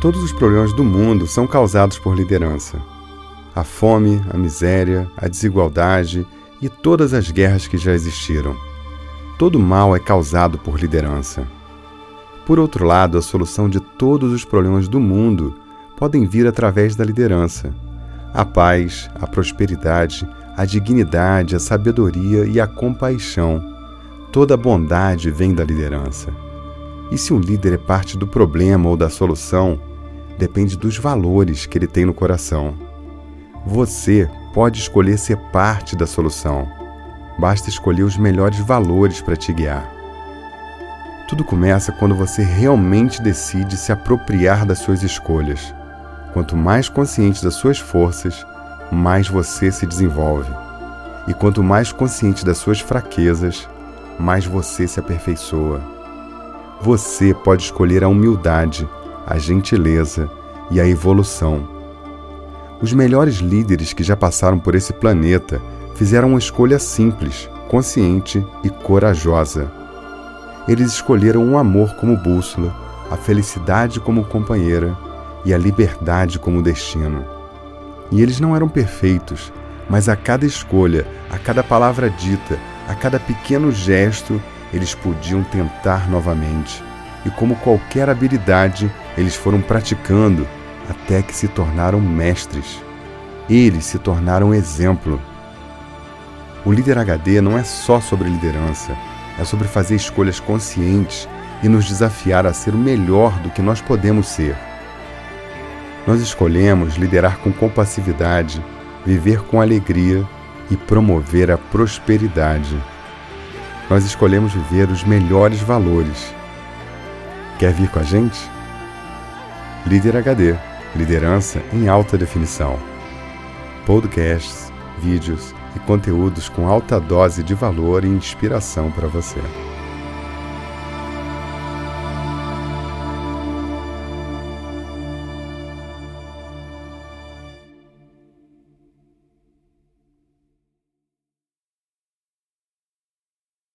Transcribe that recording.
Todos os problemas do mundo são causados por liderança. A fome, a miséria, a desigualdade e todas as guerras que já existiram. Todo mal é causado por liderança. Por outro lado, a solução de todos os problemas do mundo podem vir através da liderança. A paz, a prosperidade, a dignidade, a sabedoria e a compaixão. Toda bondade vem da liderança. E se um líder é parte do problema ou da solução, depende dos valores que ele tem no coração. Você pode escolher ser parte da solução. Basta escolher os melhores valores para te guiar. Tudo começa quando você realmente decide se apropriar das suas escolhas. Quanto mais consciente das suas forças, mais você se desenvolve. E quanto mais consciente das suas fraquezas, mais você se aperfeiçoa. Você pode escolher a humildade, a gentileza e a evolução. Os melhores líderes que já passaram por esse planeta fizeram uma escolha simples, consciente e corajosa. Eles escolheram o amor como bússola, a felicidade como companheira e a liberdade como destino. E eles não eram perfeitos, mas a cada escolha, a cada palavra dita, a cada pequeno gesto, eles podiam tentar novamente. E como qualquer habilidade, eles foram praticando até que se tornaram mestres. Eles se tornaram exemplo. O líder HD não é só sobre liderança, é sobre fazer escolhas conscientes e nos desafiar a ser o melhor do que nós podemos ser. Nós escolhemos liderar com compassividade, viver com alegria e promover a prosperidade nós escolhemos viver os melhores valores. Quer vir com a gente? Líder HD Liderança em alta definição. Podcasts, vídeos e conteúdos com alta dose de valor e inspiração para você.